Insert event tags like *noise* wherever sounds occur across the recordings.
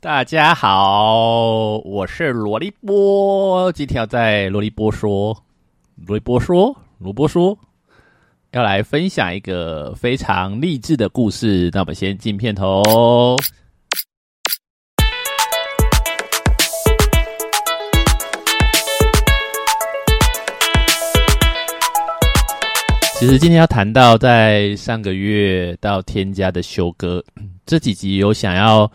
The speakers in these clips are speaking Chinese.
大家好，我是罗立波，今天要在罗立波说，罗立波说，罗波说，要来分享一个非常励志的故事。那我们先进片头。其实今天要谈到在上个月到添加的修哥，这几集有想要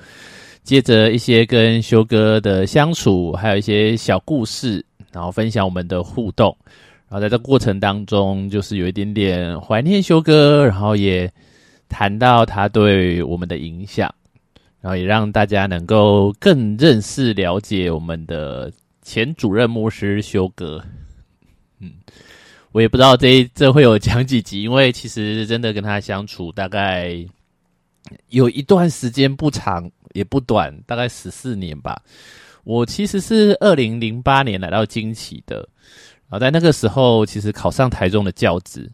接着一些跟修哥的相处，还有一些小故事，然后分享我们的互动。然后在这过程当中，就是有一点点怀念修哥，然后也谈到他对我们的影响，然后也让大家能够更认识、了解我们的前主任牧师修哥。嗯。我也不知道这这会有讲几集，因为其实真的跟他相处大概有一段时间不长也不短，大概十四年吧。我其实是二零零八年来到惊奇的，然后在那个时候其实考上台中的教职。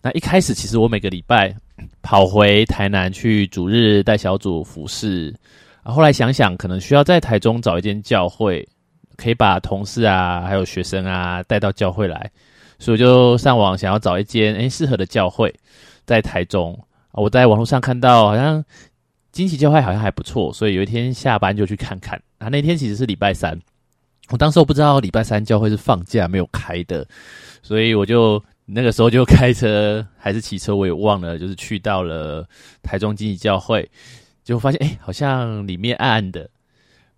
那一开始其实我每个礼拜 *coughs* 跑回台南去主日带小组服侍，后来想想可能需要在台中找一间教会，可以把同事啊还有学生啊带到教会来。所以就上网想要找一间诶适合的教会，在台中。我在网络上看到好像惊奇教会好像还不错，所以有一天下班就去看看。啊，那天其实是礼拜三，我当时我不知道礼拜三教会是放假没有开的，所以我就那个时候就开车还是骑车我也忘了，就是去到了台中惊奇教会，就发现诶好像里面暗暗的。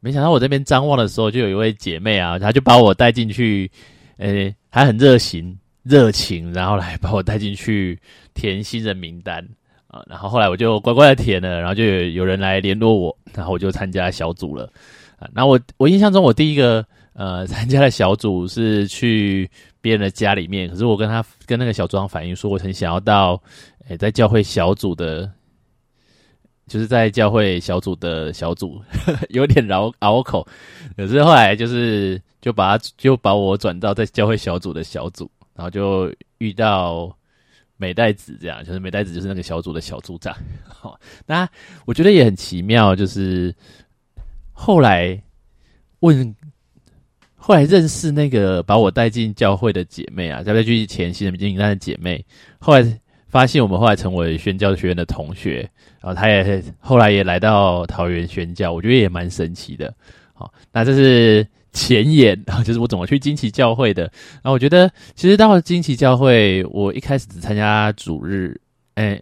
没想到我这边张望的时候，就有一位姐妹啊，她就把我带进去。诶，还很热情、热情，然后来把我带进去填新人名单啊，然后后来我就乖乖的填了，然后就有有人来联络我，然后我就参加小组了啊。那我我印象中，我第一个呃 *laughs* 参加的小组是去别人的家里面，可是我跟他跟那个小组长反映说，我很想要到诶在教会小组的。就是在教会小组的小组 *laughs* 有点绕拗口，可是后来就是就把他就把我转到在教会小组的小组，然后就遇到美代子这样，就是美代子就是那个小组的小组长。好，那我觉得也很奇妙，就是后来问，后来认识那个把我带进教会的姐妹啊，在被去前新人经营那的姐妹，后来。发现我们后来成为宣教学院的同学，然后他也后来也来到桃园宣教，我觉得也蛮神奇的。好，那这是前言，然 *laughs* 后就是我怎么去惊奇教会的。然后我觉得其实到了惊奇教会，我一开始只参加主日，哎，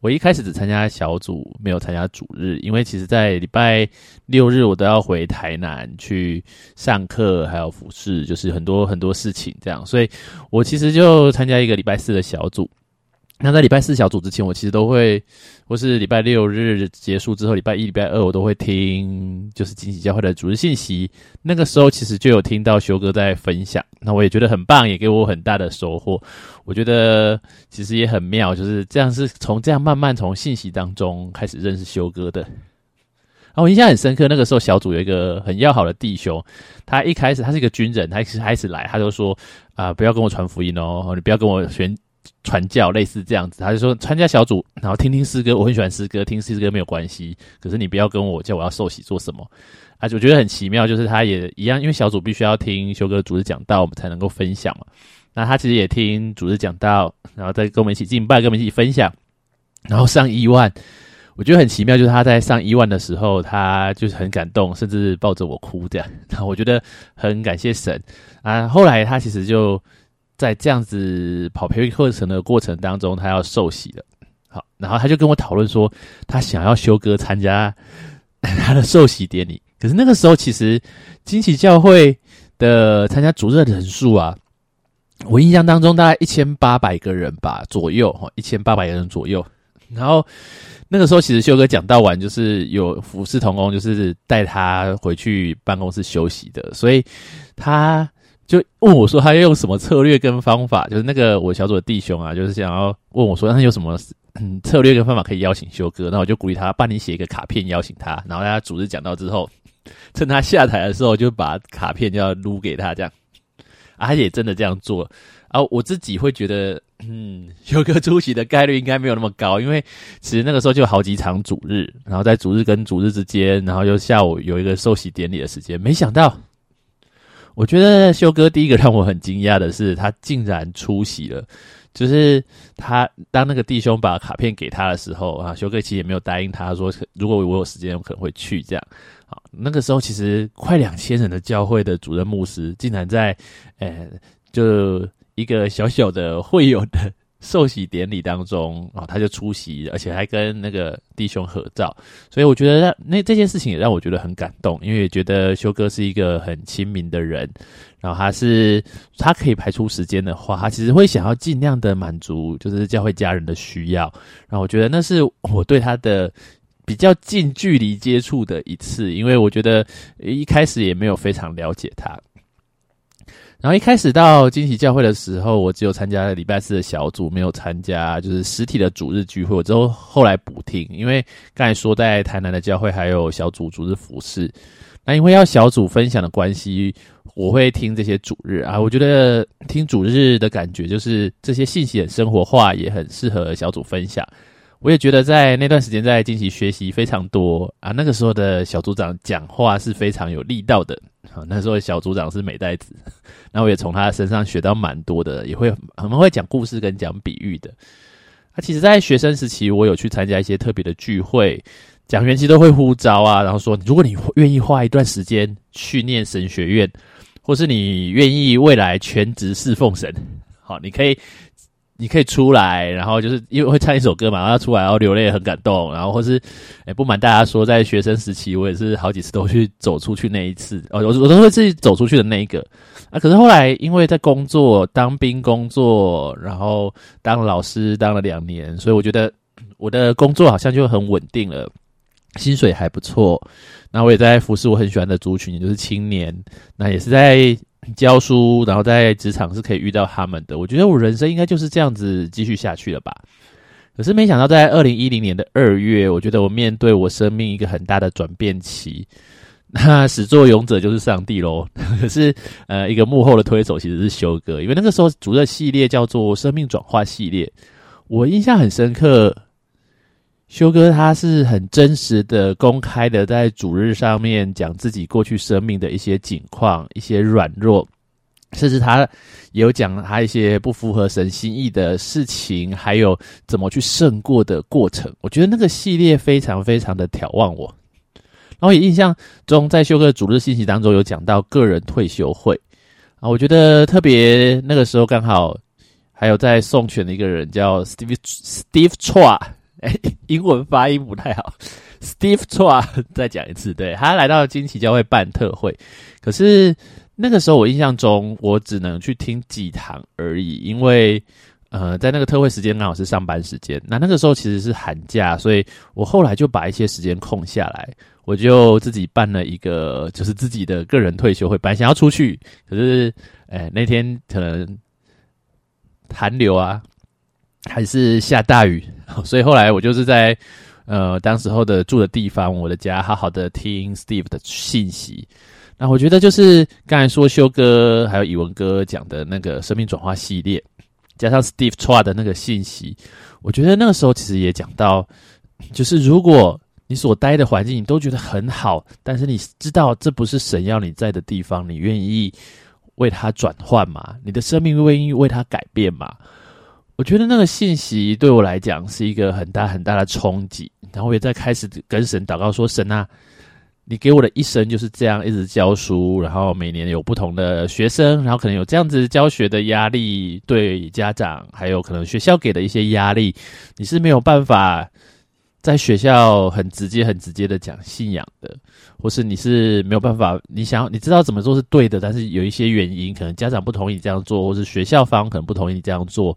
我一开始只参加小组，没有参加主日，因为其实在礼拜六日我都要回台南去上课，还有服饰，就是很多很多事情这样，所以我其实就参加一个礼拜四的小组。那在礼拜四小组之前，我其实都会，或是礼拜六日结束之后，礼拜一、礼拜二我都会听，就是惊喜教会的组织信息。那个时候其实就有听到修哥在分享，那我也觉得很棒，也给我很大的收获。我觉得其实也很妙，就是这样是从这样慢慢从信息当中开始认识修哥的。啊，我印象很深刻，那个时候小组有一个很要好的弟兄，他一开始他是一个军人，他一开始来他就说啊，不要跟我传福音哦，你不要跟我宣。传教类似这样子，他就说参加小组，然后听听诗歌，我很喜欢诗歌，听诗歌没有关系。可是你不要跟我叫我要受洗做什么啊？我觉得很奇妙，就是他也一样，因为小组必须要听修哥主持讲道，我们才能够分享嘛。那他其实也听主持讲道，然后再跟我们一起敬拜，跟我们一起分享。然后上一万，我觉得很奇妙，就是他在上一万的时候，他就是很感动，甚至抱着我哭这样。然后我觉得很感谢神啊。后来他其实就。在这样子跑培训课程的过程当中，他要受洗了。好，然后他就跟我讨论说，他想要修哥参加 *laughs* 他的受洗典礼。可是那个时候，其实惊喜教会的参加主日人数啊，我印象当中大概一千八百个人吧左右，哈，一千八百个人左右。然后那个时候，其实修哥讲到完，就是有服侍同工，就是带他回去办公室休息的，所以他。就问我说他要用什么策略跟方法，就是那个我小组的弟兄啊，就是想要问我说他有什么嗯策略跟方法可以邀请修哥，那我就鼓励他帮你写一个卡片邀请他，然后他组织讲到之后，趁他下台的时候就把卡片就要撸给他这样，啊他也真的这样做，啊我自己会觉得嗯，修哥出席的概率应该没有那么高，因为其实那个时候就好几场主日，然后在主日跟主日之间，然后又下午有一个受洗典礼的时间。没想到，我觉得修哥第一个让我很惊讶的是，他竟然出席了。就是他当那个弟兄把卡片给他的时候啊，修哥其实也没有答应他说，如果我有时间，我可能会去这样。好，那个时候其实快两千人的教会的主任牧师，竟然在呃，就一个小小的会友的。受洗典礼当中啊，他就出席，而且还跟那个弟兄合照，所以我觉得那这件事情也让我觉得很感动，因为觉得修哥是一个很亲民的人，然后他是他可以排出时间的话，他其实会想要尽量的满足就是教会家人的需要，然后我觉得那是我对他的比较近距离接触的一次，因为我觉得一开始也没有非常了解他。然后一开始到惊喜教会的时候，我只有参加礼拜四的小组，没有参加就是实体的主日聚会。我之后后来补听，因为刚才说在台南的教会还有小组主日服饰，那因为要小组分享的关系，我会听这些主日啊。我觉得听主日的感觉就是这些信息很生活化，也很适合小组分享。我也觉得在那段时间在进行学习非常多啊。那个时候的小组长讲话是非常有力道的。好，那时候小组长是美代子，*laughs* 那我也从他身上学到蛮多的，也会很会讲故事跟讲比喻的。他其实，在学生时期，我有去参加一些特别的聚会，讲员其实都会呼召啊，然后说，如果你愿意花一段时间去念神学院，或是你愿意未来全职侍奉神，好，你可以。你可以出来，然后就是因为会唱一首歌嘛，然后出来然后流泪很感动，然后或是，哎，不瞒大家说，在学生时期，我也是好几次都去走出去那一次，哦，我我都会自己走出去的那一个，啊，可是后来因为在工作当兵工作，然后当老师当了两年，所以我觉得我的工作好像就很稳定了，薪水还不错，那我也在服侍我很喜欢的族群，也就是青年，那也是在。教书，然后在职场是可以遇到他们的。我觉得我人生应该就是这样子继续下去了吧。可是没想到，在二零一零年的二月，我觉得我面对我生命一个很大的转变期。那始作俑者就是上帝喽。*laughs* 可是，呃，一个幕后的推手其实是修哥，因为那个时候主的系列叫做“生命转化系列”，我印象很深刻。修哥他是很真实的、公开的，在主日上面讲自己过去生命的一些景况、一些软弱，甚至他也有讲他一些不符合神心意的事情，还有怎么去胜过的过程。我觉得那个系列非常非常的眺望我。然后也印象中，在修哥的主日信息当中有讲到个人退休会啊，我觉得特别那个时候刚好还有在送权的一个人叫 Steve Steve Chua。哎，英文发音不太好。Steve Chua *laughs* 再讲一次，对他来到惊奇教会办特会，可是那个时候我印象中，我只能去听几堂而已，因为呃，在那个特会时间刚好是上班时间。那那个时候其实是寒假，所以我后来就把一些时间空下来，我就自己办了一个，就是自己的个人退休会。本来想要出去，可是哎，那天可能寒流啊。还是下大雨，*laughs* 所以后来我就是在呃当时候的住的地方，我的家，好好的听 Steve 的信息。那我觉得就是刚才说修哥还有以文哥讲的那个生命转化系列，加上 Steve Chua 的那个信息，我觉得那个时候其实也讲到，就是如果你所待的环境你都觉得很好，但是你知道这不是神要你在的地方，你愿意为他转换吗？你的生命愿意为他改变吗？我觉得那个信息对我来讲是一个很大很大的冲击，然后我也在开始跟神祷告说：“神啊，你给我的一生就是这样一直教书，然后每年有不同的学生，然后可能有这样子教学的压力，对家长还有可能学校给的一些压力，你是没有办法在学校很直接、很直接的讲信仰的，或是你是没有办法，你想要你知道怎么做是对的，但是有一些原因，可能家长不同意这样做，或是学校方可能不同意你这样做。”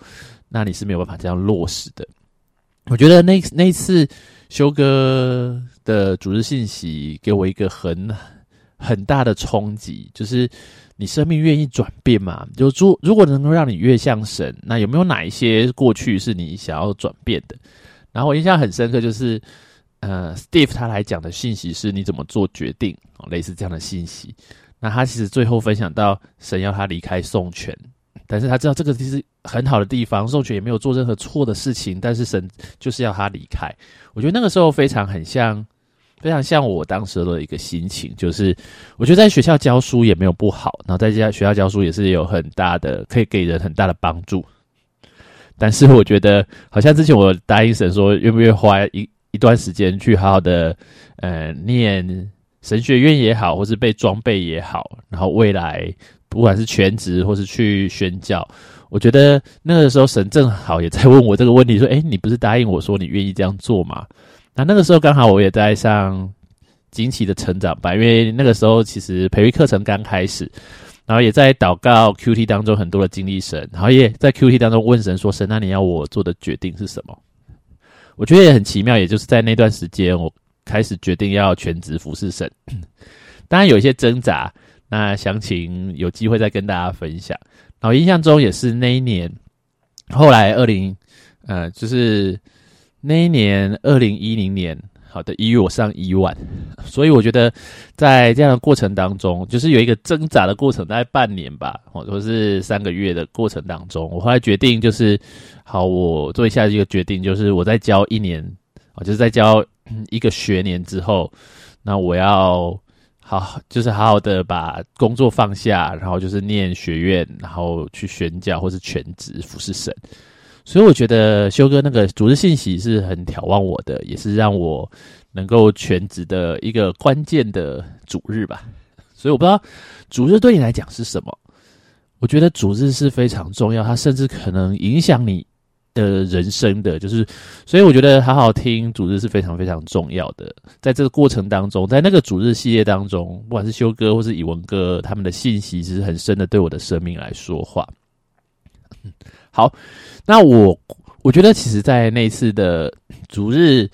那你是没有办法这样落实的。我觉得那那次修哥的组织信息给我一个很很大的冲击，就是你生命愿意转变嘛？就如如果能够让你越像神，那有没有哪一些过去是你想要转变的？然后我印象很深刻，就是呃，Steve 他来讲的信息是你怎么做决定类似这样的信息。那他其实最后分享到神要他离开宋权，但是他知道这个其实。很好的地方，宋权也没有做任何错的事情，但是神就是要他离开。我觉得那个时候非常很像，非常像我当时的一个心情，就是我觉得在学校教书也没有不好，然后在家学校教书也是有很大的可以给人很大的帮助。但是我觉得，好像之前我答应神说，愿不愿意花一一段时间去好好的，呃，念神学院也好，或是被装备也好，然后未来不管是全职或是去宣教。我觉得那个时候神正好也在问我这个问题，说：“哎，你不是答应我说你愿意这样做吗？”那那个时候刚好我也在上惊奇的成长班，因为那个时候其实培育课程刚开始，然后也在祷告 Q T 当中很多的经历神，然后也在 Q T 当中问神说：“神，那你要我做的决定是什么？”我觉得也很奇妙，也就是在那段时间，我开始决定要全职服侍神。当然有一些挣扎，那详情有机会再跟大家分享。然后印象中也是那一年，后来二零，呃，就是那一年二零一零年，好的一月我上一万，所以我觉得在这样的过程当中，就是有一个挣扎的过程，大概半年吧，或者是三个月的过程当中，我后来决定就是，好，我做一下一个决定，就是我在教一年，啊，就是在教一个学年之后，那我要。好，就是好好的把工作放下，然后就是念学院，然后去宣教或是全职服侍神。所以我觉得修哥那个主日信息是很眺望我的，也是让我能够全职的一个关键的主日吧。所以我不知道主日对你来讲是什么。我觉得主日是非常重要，它甚至可能影响你。的人生的，就是，所以我觉得好好听主日是非常非常重要的。在这个过程当中，在那个主日系列当中，不管是修哥或是以文哥，他们的信息其实很深的，对我的生命来说话。好，那我我觉得，其实，在那次的主日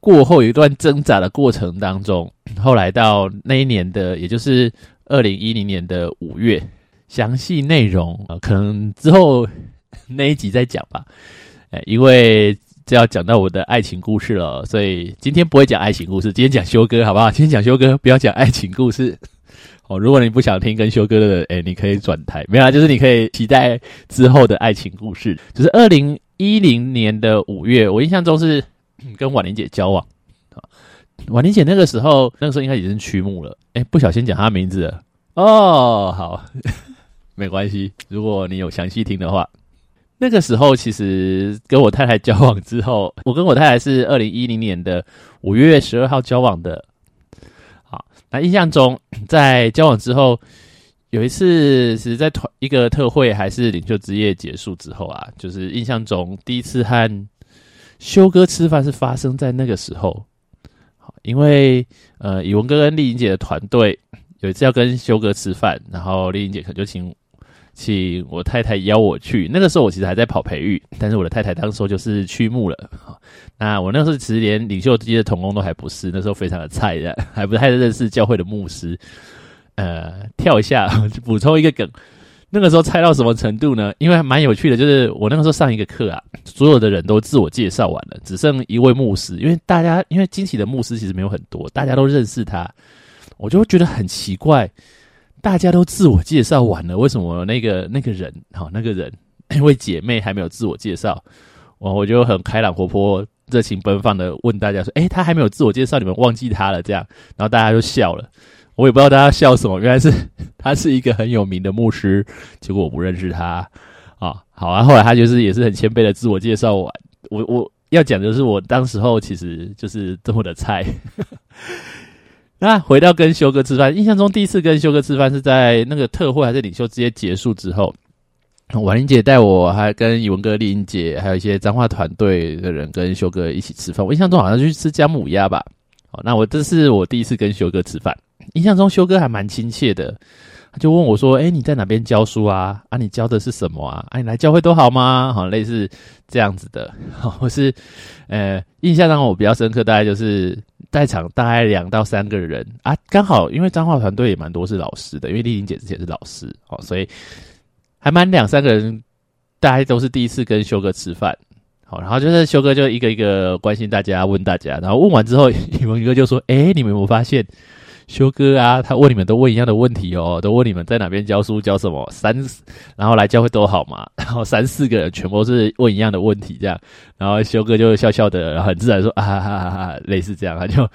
过后，一段挣扎的过程当中，后来到那一年的，也就是二零一零年的五月，详细内容啊，可能之后。那一集再讲吧，哎，因为就要讲到我的爱情故事了，所以今天不会讲爱情故事，今天讲修哥，好不好？今天讲修哥，不要讲爱情故事哦。如果你不想听跟修哥的，哎，你可以转台，没有啊，就是你可以期待之后的爱情故事。就是二零一零年的五月，我印象中是跟婉玲姐交往啊。婉玲姐那个时候，那个时候应该已经曲目了，哎，不小心讲她名字了哦。好，*laughs* 没关系，如果你有详细听的话。那个时候，其实跟我太太交往之后，我跟我太太是二零一零年的五月十二号交往的。好，那印象中，在交往之后，有一次是在团一个特会，还是领袖之夜结束之后啊，就是印象中第一次和修哥吃饭是发生在那个时候。好，因为呃，以文哥跟丽颖姐的团队有一次要跟修哥吃饭，然后丽颖姐可能就请。请我太太邀我去，那个时候我其实还在跑培育，但是我的太太当时候就是去牧了。那我那时候其实连领袖级的童工都还不是，那时候非常的菜的，还不太认识教会的牧师。呃，跳一下补充一个梗，那个时候菜到什么程度呢？因为蛮有趣的，就是我那个时候上一个课啊，所有的人都自我介绍完了，只剩一位牧师，因为大家因为惊喜的牧师其实没有很多，大家都认识他，我就会觉得很奇怪。大家都自我介绍完了，为什么那个那个人，好那个人，*laughs* 那位姐妹还没有自我介绍？我我就很开朗活泼、热情奔放的问大家说：“哎，他还没有自我介绍，你们忘记他了？”这样，然后大家就笑了。我也不知道大家笑什么，原来是 *laughs* 他是一个很有名的牧师，结果我不认识他啊。好啊，后来他就是也是很谦卑的自我介绍完。我我要讲的是，我当时候其实就是这么的菜。*laughs* 那回到跟修哥吃饭，印象中第一次跟修哥吃饭是在那个特会还是领袖直接结束之后，婉玲姐带我，还跟宇文哥、丽英姐，还有一些脏话团队的人跟修哥一起吃饭。我印象中好像去吃姜母鸭吧。好，那我这是我第一次跟修哥吃饭，印象中修哥还蛮亲切的。他就问我说：“哎，你在哪边教书啊？啊，你教的是什么啊？啊，你来教会都好吗？好，类似这样子的。*laughs* 好我是，呃，印象让我比较深刻，大概就是在场大概两到三个人啊，刚好因为彰化团队也蛮多是老师的，因为丽玲姐之前是老师，哦，所以还蛮两三个人，大家都是第一次跟修哥吃饭。好，然后就是修哥就一个一个关心大家，问大家，然后问完之后，宇文哥就说：“哎，你们有没有发现？”修哥啊，他问你们都问一样的问题哦，都问你们在哪边教书教什么三，*laughs* 然后来教会多好嘛，然后三四个人全部是问一样的问题这样，然后修哥就笑笑的，很自然说啊哈哈哈，类似这样，他就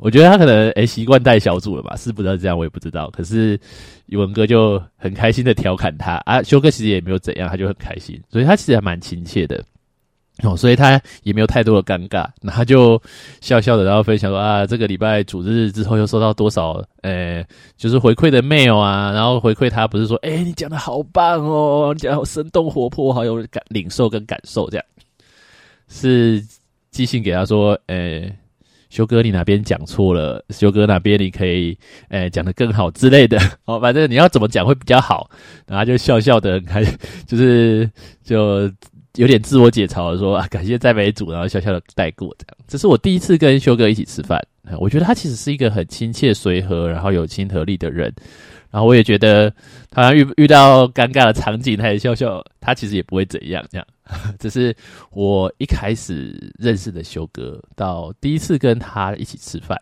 我觉得他可能诶习惯带小组了吧，是不知道这样我也不知道，可是宇文哥就很开心的调侃他啊，修哥其实也没有怎样，他就很开心，所以他其实还蛮亲切的。哦，所以他也没有太多的尴尬，那他就笑笑的，然后分享说啊，这个礼拜主日之后又收到多少，呃，就是回馈的 mail 啊，然后回馈他不是说，哎，你讲的好棒哦，你讲好生动活泼，好有感领受跟感受，这样。是寄信给他说，呃，修哥你哪边讲错了，修哥哪边你可以，呃，讲的更好之类的，*laughs* 哦，反正你要怎么讲会比较好，然后就笑笑的，还 *laughs* 就是就。有点自我解嘲的说啊，感谢在美组，然后笑笑的带过这样。这是我第一次跟修哥一起吃饭，我觉得他其实是一个很亲切、随和，然后有亲和力的人。然后我也觉得，好像遇遇到尴尬的场景，他也笑笑，他其实也不会怎样。这样，*laughs* 这是我一开始认识的修哥，到第一次跟他一起吃饭。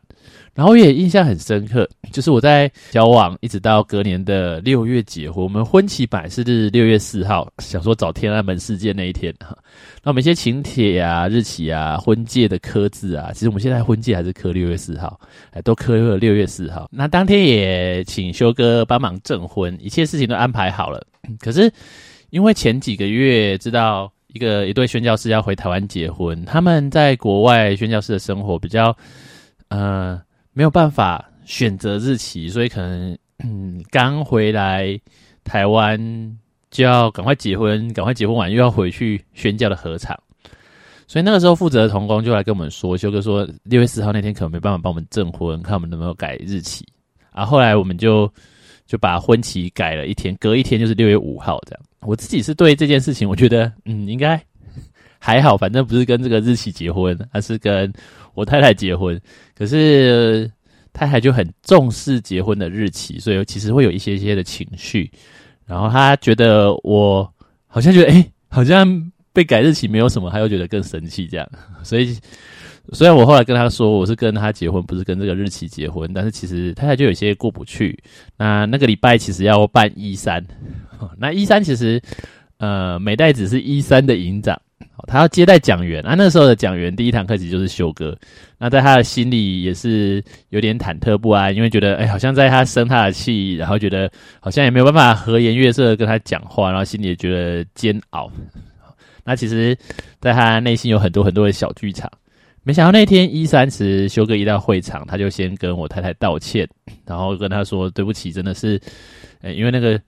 然后也印象很深刻，就是我在交往一直到隔年的六月结婚，我们婚期本来是六月四号，想说找天安门事件那一天哈。那我们一些请帖啊、日期啊、婚戒的刻字啊，其实我们现在婚戒还是刻六月四号，哎，都刻了六月四号。那当天也请修哥帮忙证婚，一切事情都安排好了。可是因为前几个月知道一个一对宣教师要回台湾结婚，他们在国外宣教师的生活比较，呃。没有办法选择日期，所以可能嗯刚回来台湾就要赶快结婚，赶快结婚完又要回去宣教的合场，所以那个时候负责的童工就来跟我们说，修哥说六月四号那天可能没办法帮我们证婚，看我们能不能改日期。啊，后来我们就就把婚期改了一天，隔一天就是六月五号这样。我自己是对这件事情，我觉得嗯应该还好，反正不是跟这个日期结婚，而是跟。我太太结婚，可是太太就很重视结婚的日期，所以其实会有一些些的情绪。然后她觉得我好像觉得，哎，好像被改日期没有什么，她又觉得更生气这样。所以虽然我后来跟她说我是跟她结婚，不是跟这个日期结婚，但是其实太太就有些过不去。那那个礼拜其实要办一三，那一三其实呃美代子是一三的营长。他要接待讲员啊，那时候的讲员第一堂课其实就是修哥。那在他的心里也是有点忐忑不安，因为觉得哎，好像在他生他的气，然后觉得好像也没有办法和颜悦色的跟他讲话，然后心里也觉得煎熬。那其实，在他内心有很多很多的小剧场。没想到那天一三时，修哥一到会场，他就先跟我太太道歉，然后跟他说对不起，真的是，呃，因为那个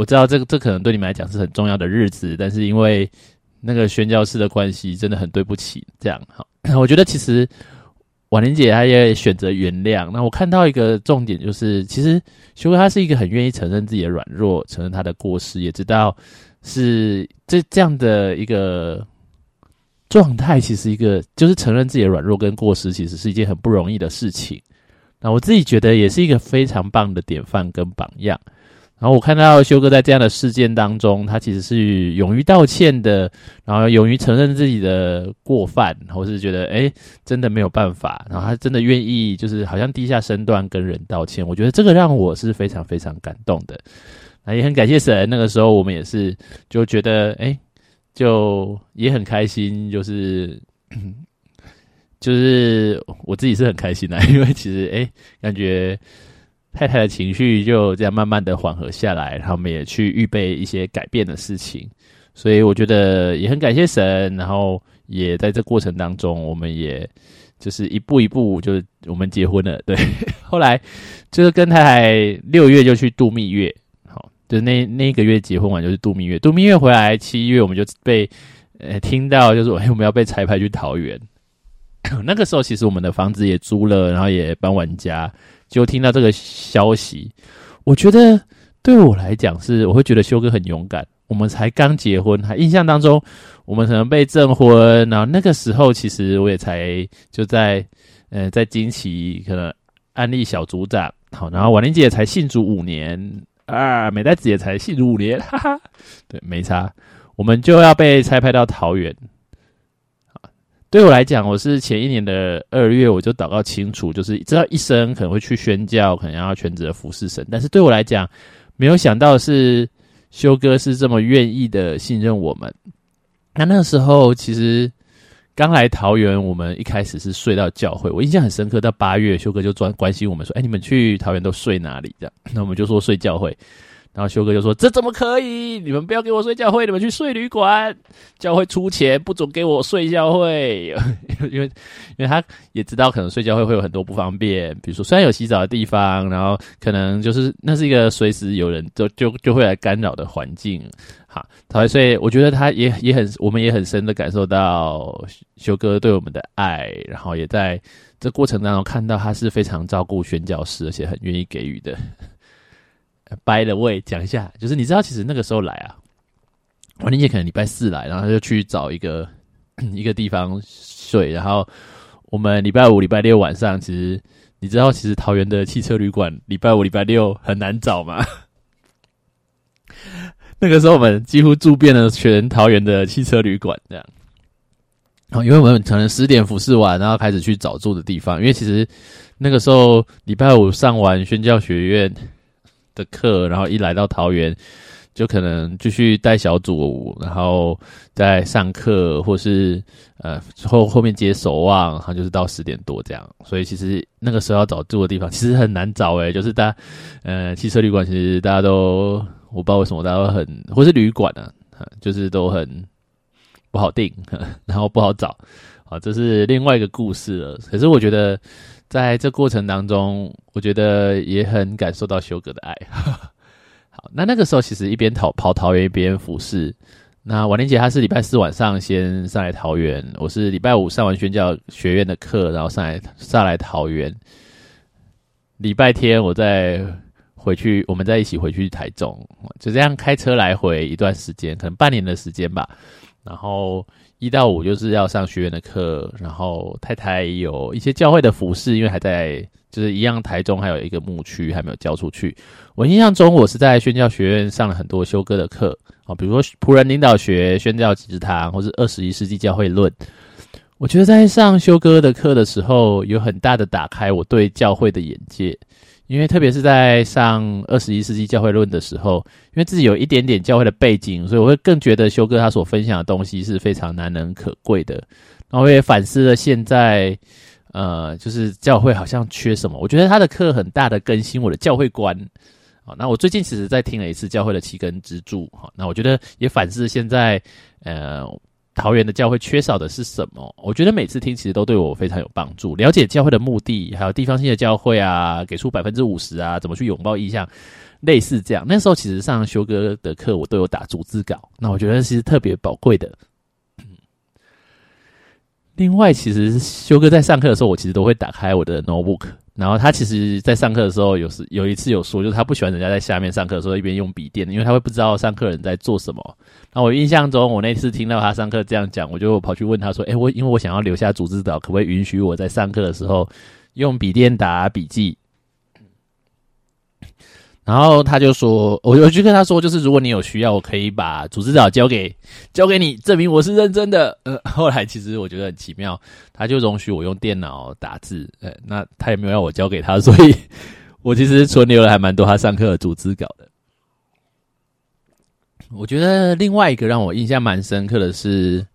我知道这个这可能对你们来讲是很重要的日子，但是因为。那个宣教师的关系真的很对不起，这样好。*coughs* 我觉得其实婉玲姐她也选择原谅。那我看到一个重点就是，其实修哥他是一个很愿意承认自己的软弱，承认他的过失，也知道是这这样的一个状态。其实一个就是承认自己的软弱跟过失，其实是一件很不容易的事情。那我自己觉得也是一个非常棒的典范跟榜样。然后我看到修哥在这样的事件当中，他其实是勇于道歉的，然后勇于承认自己的过犯，或是觉得哎真的没有办法，然后他真的愿意就是好像低下身段跟人道歉。我觉得这个让我是非常非常感动的。那也很感谢神，那个时候我们也是就觉得哎，就也很开心，就是就是我自己是很开心的，因为其实哎感觉。太太的情绪就这样慢慢的缓和下来，然后我们也去预备一些改变的事情，所以我觉得也很感谢神，然后也在这过程当中，我们也就是一步一步，就是我们结婚了，对，*laughs* 后来就是跟太太六月就去度蜜月，好，就那那个月结婚完就是度蜜月，度蜜月回来七月我们就被呃听到就是哎我们要被拆派去桃园，那个时候其实我们的房子也租了，然后也搬完家。就听到这个消息，我觉得对我来讲是，我会觉得修哥很勇敢。我们才刚结婚，还印象当中，我们可能被证婚，然后那个时候其实我也才就在，呃，在惊奇可能安利小组长，好，然后婉玲姐才信主五年啊，美代子也才信主五年，哈哈，对，没差，我们就要被拆派到桃园，对我来讲，我是前一年的二月我就祷告清楚，就是知道一生可能会去宣教，可能要全职的服侍神。但是对我来讲，没有想到是修哥是这么愿意的信任我们。那那个时候其实刚来桃园，我们一开始是睡到教会，我印象很深刻。到八月，修哥就专关心我们说：“哎，你们去桃园都睡哪里？”这样，那我们就说睡教会。然后修哥就说：“这怎么可以？你们不要给我睡教会，你们去睡旅馆。教会出钱，不准给我睡教会。*laughs* 因为，因为他也知道可能睡教会会有很多不方便，比如说虽然有洗澡的地方，然后可能就是那是一个随时有人就就就会来干扰的环境。好，所以我觉得他也也很，我们也很深的感受到修哥对我们的爱，然后也在这过程当中看到他是非常照顾宣教师，而且很愿意给予的。”掰了位讲一下，就是你知道，其实那个时候来啊，王林姐可能礼拜四来，然后他就去找一个一个地方睡，然后我们礼拜五、礼拜六晚上，其实你知道，其实桃园的汽车旅馆礼拜五、礼拜六很难找嘛。*laughs* 那个时候我们几乎住遍了全桃园的汽车旅馆，这样。然后因为我们可能十点服侍完，然后开始去找住的地方，因为其实那个时候礼拜五上完宣教学院。的课，然后一来到桃园，就可能继续带小组，然后在上课，或是呃后后面接守望，然后就是到十点多这样。所以其实那个时候要找住的地方，其实很难找诶，就是大呃汽车旅馆，其实大家都我不知道为什么大家都很，或是旅馆呢，就是都很不好订，然后不好找。啊，这是另外一个故事了。可是我觉得。在这过程当中，我觉得也很感受到修哥的爱。*laughs* 好，那那个时候其实一边跑跑桃园，一边服侍。那王玲姐她是礼拜四晚上先上来桃园，我是礼拜五上完宣教学院的课，然后上来上来桃园。礼拜天我再回去，我们再一起回去台中，就这样开车来回一段时间，可能半年的时间吧。然后。一到五就是要上学院的课，然后太太有一些教会的服饰，因为还在就是一样，台中还有一个牧区还没有交出去。我印象中，我是在宣教学院上了很多修哥的课啊，比如说仆人领导学、宣教集堂，或是二十一世纪教会论。我觉得在上修哥的课的时候，有很大的打开我对教会的眼界。因为特别是在上二十一世纪教会论的时候，因为自己有一点点教会的背景，所以我会更觉得修哥他所分享的东西是非常难能可贵的。然后我也反思了现在，呃，就是教会好像缺什么。我觉得他的课很大的更新我的教会观。好，那我最近其实在听了一次教会的七根支柱。好，那我觉得也反思现在，呃。桃园的教会缺少的是什么？我觉得每次听其实都对我非常有帮助。了解教会的目的，还有地方性的教会啊，给出百分之五十啊，怎么去拥抱意向，类似这样。那时候其实上修哥的课，我都有打逐字稿。那我觉得其实特别宝贵的。另外，其实修哥在上课的时候，我其实都会打开我的 notebook。然后他其实，在上课的时候，有时有一次有说，就是他不喜欢人家在下面上课的时候一边用笔电，因为他会不知道上课人在做什么。那我印象中，我那次听到他上课这样讲，我就跑去问他说：“诶，我因为我想要留下组织导，可不可以允许我在上课的时候用笔电打笔记？”然后他就说：“我我就跟他说，就是如果你有需要，我可以把组织稿交给交给你，证明我是认真的。”呃，*laughs* 后来其实我觉得很奇妙，他就容许我用电脑打字。呃，那他也没有要我交给他，所以 *laughs* 我其实存留了还蛮多他上课的组织稿的。我觉得另外一个让我印象蛮深刻的是，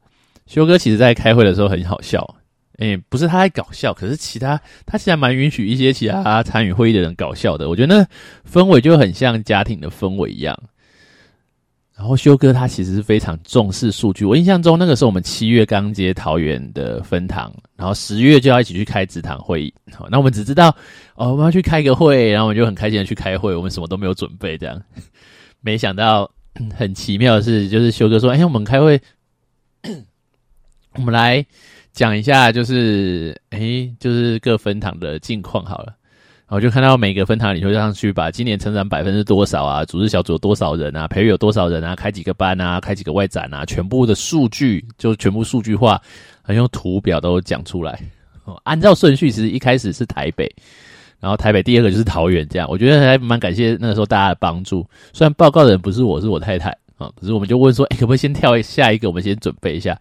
修哥其实在开会的时候很好笑。诶，不是他在搞笑，可是其他他其实蛮允许一些其他参与会议的人搞笑的。我觉得那氛围就很像家庭的氛围一样。然后修哥他其实是非常重视数据。我印象中那个时候我们七月刚接桃园的分堂，然后十月就要一起去开职堂会议。好，那我们只知道哦，我们要去开个会，然后我们就很开心的去开会。我们什么都没有准备，这样。没想到很奇妙的是，就是修哥说：“哎，我们开会，我们来。”讲一下，就是诶，就是各分堂的近况好了。然后就看到每个分堂里头上去，把今年成长百分之多少啊，组织小组有多少人啊，培育有多少人啊，开几个班啊，开几个外展啊，全部的数据就全部数据化，用图表都讲出来。按照顺序，其实一开始是台北，然后台北第二个就是桃园，这样我觉得还蛮感谢那个时候大家的帮助。虽然报告的人不是我，是我太太啊，可是我们就问说，哎，可不可以先跳下一个，我们先准备一下。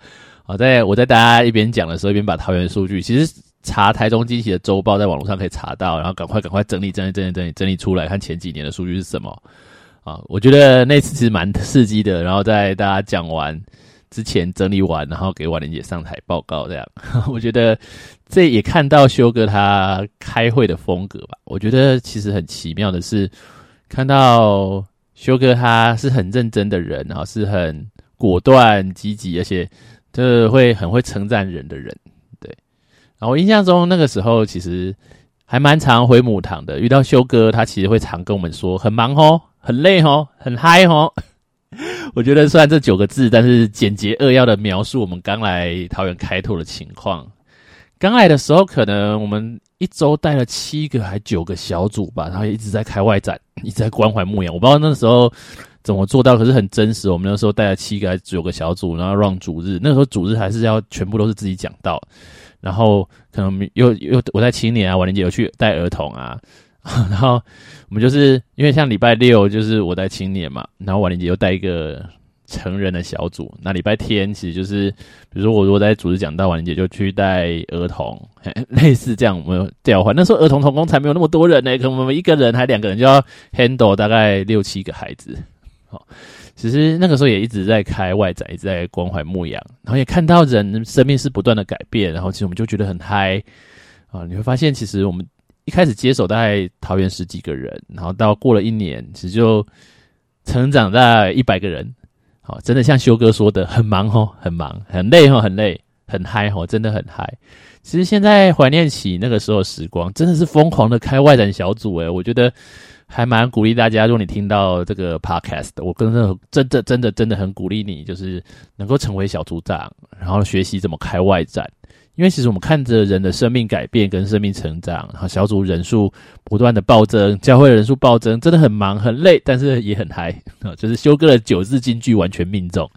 好，在我在大家一边讲的时候，一边把桃园数据，其实查台中惊喜的周报，在网络上可以查到，然后赶快赶快整理整理整理整理整理出来，看前几年的数据是什么啊？我觉得那次其实蛮刺激的，然后在大家讲完之前整理完，然后给婉玲姐上台报告，这样 *laughs* 我觉得这也看到修哥他开会的风格吧。我觉得其实很奇妙的是，看到修哥他是很认真的人，然后是很果断积极，而且。就是会很会称赞人的人，对。然后印象中那个时候其实还蛮常回母堂的，遇到修哥，他其实会常跟我们说很忙哦，很累哦，很嗨哦。*laughs* 我觉得虽然这九个字，但是简洁扼要的描述我们刚来桃园开拓的情况。刚来的时候，可能我们一周带了七个还九个小组吧，然后一直在开外展，一直在关怀牧羊。我不知道那时候。怎么做到？可是很真实。我们那时候带了七个还是、九个小组，然后让主日。那时候主日还是要全部都是自己讲到，然后可能又又我在青年啊，婉玲姐有去带儿童啊，*laughs* 然后我们就是因为像礼拜六就是我在青年嘛，然后婉玲姐又带一个成人的小组。那礼拜天其实就是，比如说我如果在主日讲到，婉玲姐就去带儿童，*laughs* 类似这样我们调换。那时候儿童童工才没有那么多人呢，可能我们一个人还两个人就要 handle 大概六七个孩子。其实那个时候也一直在开外展，一直在关怀牧羊，然后也看到人生命是不断的改变，然后其实我们就觉得很嗨啊！你会发现，其实我们一开始接手大概桃园十几个人，然后到过了一年，其实就成长在一百个人。好，真的像修哥说的，很忙哦，很忙，很累哦，很累，很嗨哦，真的很嗨。其实现在怀念起那个时候时光，真的是疯狂的开外展小组诶，我觉得。还蛮鼓励大家，如果你听到这个 podcast，我真的真的真的真的很鼓励你，就是能够成为小组长，然后学习怎么开外展。因为其实我们看着人的生命改变跟生命成长，然后小组人数不断的暴增，教会人数暴增，真的很忙很累，但是也很嗨！*laughs* 就是修哥的九字金句完全命中。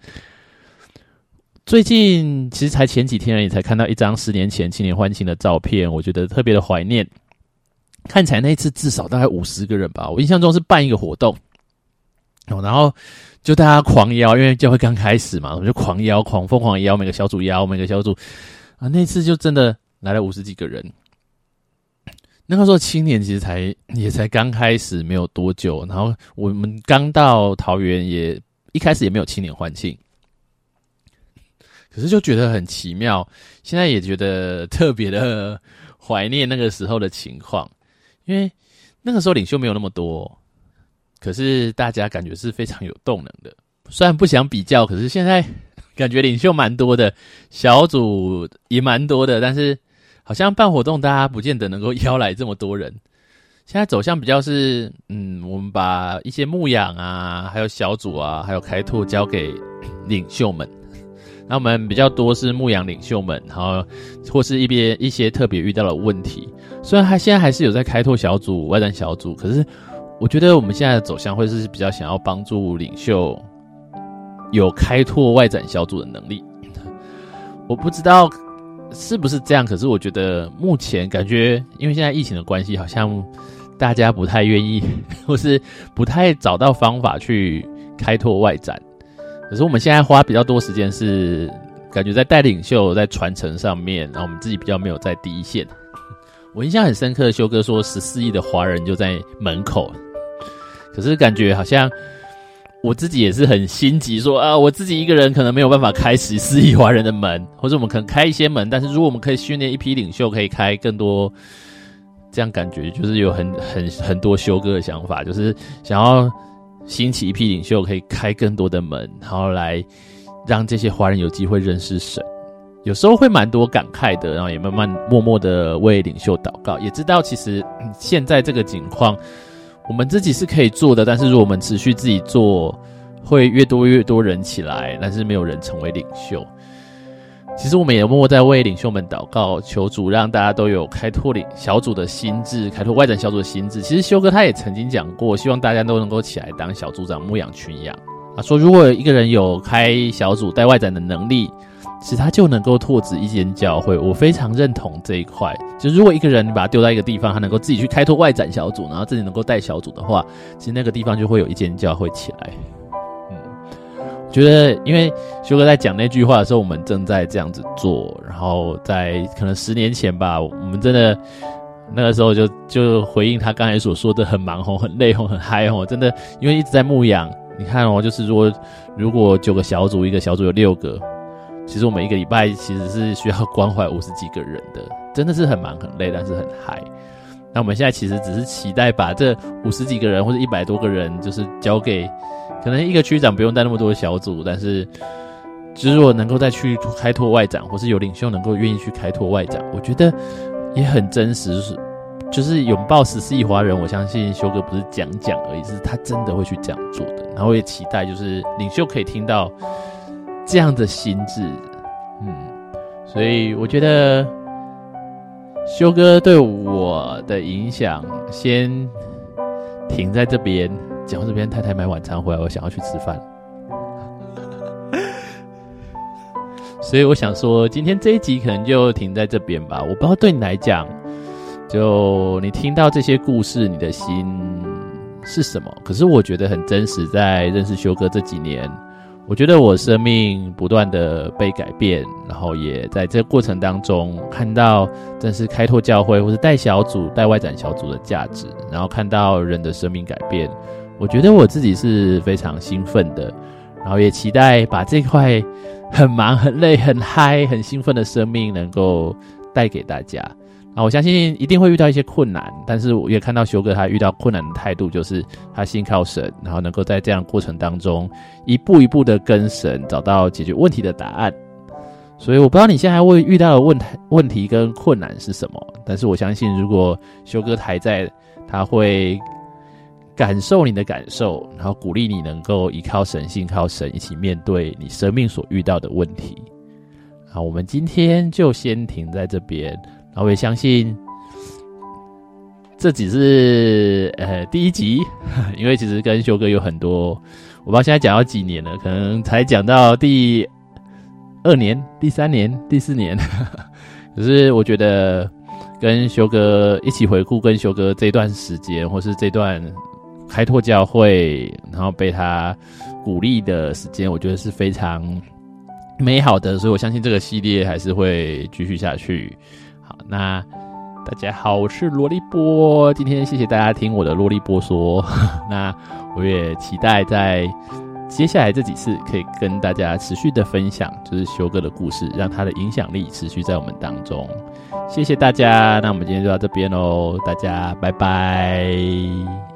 最近其实才前几天而已，才看到一张十年前青年欢庆的照片，我觉得特别的怀念。看起来那一次至少大概五十个人吧，我印象中是办一个活动，哦，然后就大家狂邀，因为教会刚开始嘛，我们就狂邀，狂疯狂邀，每个小组邀，每个小组啊，那次就真的来了五十几个人。那个时候青年其实才也才刚开始没有多久，然后我们刚到桃园，也一开始也没有青年欢庆，可是就觉得很奇妙，现在也觉得特别的怀念那个时候的情况。因为那个时候领袖没有那么多，可是大家感觉是非常有动能的。虽然不想比较，可是现在感觉领袖蛮多的，小组也蛮多的，但是好像办活动大家不见得能够邀来这么多人。现在走向比较是，嗯，我们把一些牧养啊，还有小组啊，还有开拓交给领袖们。那我们比较多是牧羊领袖们，然后或是一边一些特别遇到的问题。虽然他现在还是有在开拓小组、外展小组，可是我觉得我们现在的走向会是比较想要帮助领袖有开拓外展小组的能力。*laughs* 我不知道是不是这样，可是我觉得目前感觉，因为现在疫情的关系，好像大家不太愿意，*laughs* 或是不太找到方法去开拓外展。可是我们现在花比较多时间是感觉在带领秀在传承上面，然后我们自己比较没有在第一线。*laughs* 我印象很深刻的修哥说十四亿的华人就在门口，可是感觉好像我自己也是很心急，说啊我自己一个人可能没有办法开十四亿华人的门，或者我们可能开一些门，但是如果我们可以训练一批领袖，可以开更多，这样感觉就是有很很很多修哥的想法，就是想要。兴起一批领袖，可以开更多的门，然后来让这些华人有机会认识神。有时候会蛮多感慨的，然后也慢慢默默的为领袖祷告，也知道其实现在这个情况，我们自己是可以做的，但是如果我们持续自己做，会越多越多人起来，但是没有人成为领袖。其实我们也默默在为领袖们祷告，求主让大家都有开拓领小组的心智，开拓外展小组的心智。其实修哥他也曾经讲过，希望大家都能够起来当小组长，牧养群羊啊。说如果一个人有开小组带外展的能力，其实他就能够拓殖一间教会。我非常认同这一块。就如果一个人你把他丢在一个地方，他能够自己去开拓外展小组，然后自己能够带小组的话，其实那个地方就会有一间教会起来。觉得，因为修哥在讲那句话的时候，我们正在这样子做，然后在可能十年前吧，我们真的那个时候就就回应他刚才所说的，很忙吼，很累吼，很嗨吼，真的，因为一直在牧养。你看哦，就是说，如果九个小组，一个小组有六个，其实我们一个礼拜其实是需要关怀五十几个人的，真的是很忙很累，但是很嗨。那我们现在其实只是期待把这五十几个人或者一百多个人，就是交给。可能一个区长不用带那么多小组，但是，就是如果能够再去开拓外展，或是有领袖能够愿意去开拓外展，我觉得也很真实，是就是拥抱十四亿华人。我相信修哥不是讲讲而已，是他真的会去这样做的。然后也期待就是领袖可以听到这样的心智，嗯，所以我觉得修哥对我的影响先停在这边。讲到这边太太买晚餐回来，我想要去吃饭，所以我想说，今天这一集可能就停在这边吧。我不知道对你来讲，就你听到这些故事，你的心是什么？可是我觉得很真实。在认识修哥这几年，我觉得我生命不断的被改变，然后也在这个过程当中看到，正是开拓教会或是带小组、带外展小组的价值，然后看到人的生命改变。我觉得我自己是非常兴奋的，然后也期待把这块很忙、很累、很嗨、很兴奋的生命能够带给大家。啊，我相信一定会遇到一些困难，但是我也看到修哥他遇到困难的态度，就是他信靠神，然后能够在这样过程当中一步一步的跟神找到解决问题的答案。所以我不知道你现在会遇到的问、问题跟困难是什么，但是我相信如果修哥还在，他会。感受你的感受，然后鼓励你能够依靠神信靠神一起面对你生命所遇到的问题。好，我们今天就先停在这边。然后我也相信，这只是呃第一集，*laughs* 因为其实跟修哥有很多，我不知道现在讲到几年了，可能才讲到第二年、第三年、第四年。*laughs* 可是我觉得跟修哥一起回顾，跟修哥这段时间，或是这段。开拓教会，然后被他鼓励的时间，我觉得是非常美好的，所以我相信这个系列还是会继续下去。好，那大家好，我是萝莉波，今天谢谢大家听我的萝莉波说，*laughs* 那我也期待在接下来这几次可以跟大家持续的分享，就是修哥的故事，让他的影响力持续在我们当中。谢谢大家，那我们今天就到这边喽，大家拜拜。